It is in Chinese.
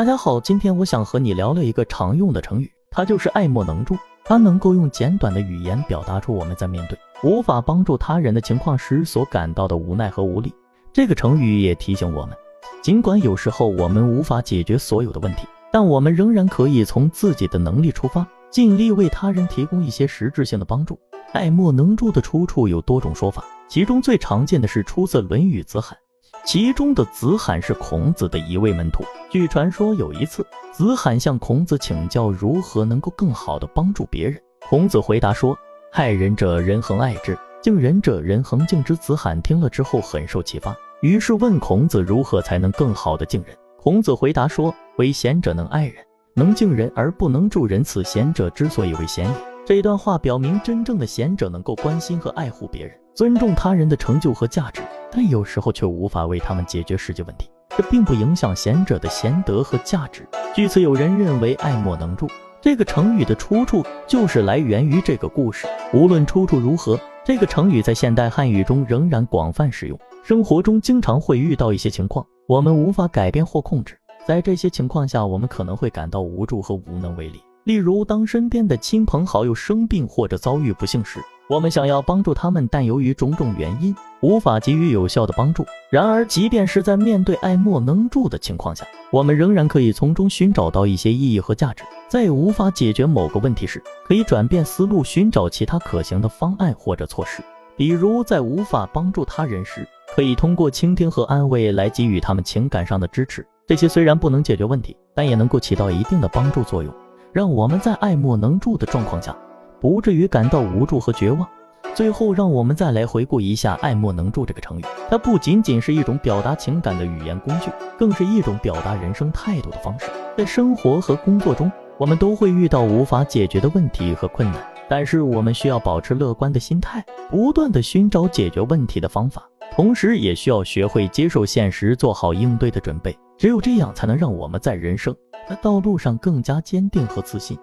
大家好，今天我想和你聊聊一个常用的成语，它就是爱莫能助。它能够用简短的语言表达出我们在面对无法帮助他人的情况时所感到的无奈和无力。这个成语也提醒我们，尽管有时候我们无法解决所有的问题，但我们仍然可以从自己的能力出发，尽力为他人提供一些实质性的帮助。爱莫能助的出处有多种说法，其中最常见的是出自《论语·子罕》。其中的子罕是孔子的一位门徒。据传说，有一次，子罕向孔子请教如何能够更好的帮助别人。孔子回答说：“害人者人恒爱之，敬人者人恒敬之。”子罕听了之后很受启发，于是问孔子如何才能更好的敬人。孔子回答说：“为贤者能爱人，能敬人而不能助人，此贤者之所以为贤也。”这段话表明，真正的贤者能够关心和爱护别人，尊重他人的成就和价值。但有时候却无法为他们解决实际问题，这并不影响贤者的贤德和价值。据此，有人认为“爱莫能助”这个成语的出处就是来源于这个故事。无论出处如何，这个成语在现代汉语中仍然广泛使用。生活中经常会遇到一些情况，我们无法改变或控制，在这些情况下，我们可能会感到无助和无能为力。例如，当身边的亲朋好友生病或者遭遇不幸时，我们想要帮助他们，但由于种种原因无法给予有效的帮助。然而，即便是在面对爱莫能助的情况下，我们仍然可以从中寻找到一些意义和价值。在无法解决某个问题时，可以转变思路，寻找其他可行的方案或者措施。比如，在无法帮助他人时，可以通过倾听和安慰来给予他们情感上的支持。这些虽然不能解决问题，但也能够起到一定的帮助作用，让我们在爱莫能助的状况下。不至于感到无助和绝望。最后，让我们再来回顾一下“爱莫能助”这个成语。它不仅仅是一种表达情感的语言工具，更是一种表达人生态度的方式。在生活和工作中，我们都会遇到无法解决的问题和困难，但是我们需要保持乐观的心态，不断的寻找解决问题的方法，同时也需要学会接受现实，做好应对的准备。只有这样，才能让我们在人生的道路上更加坚定和自信。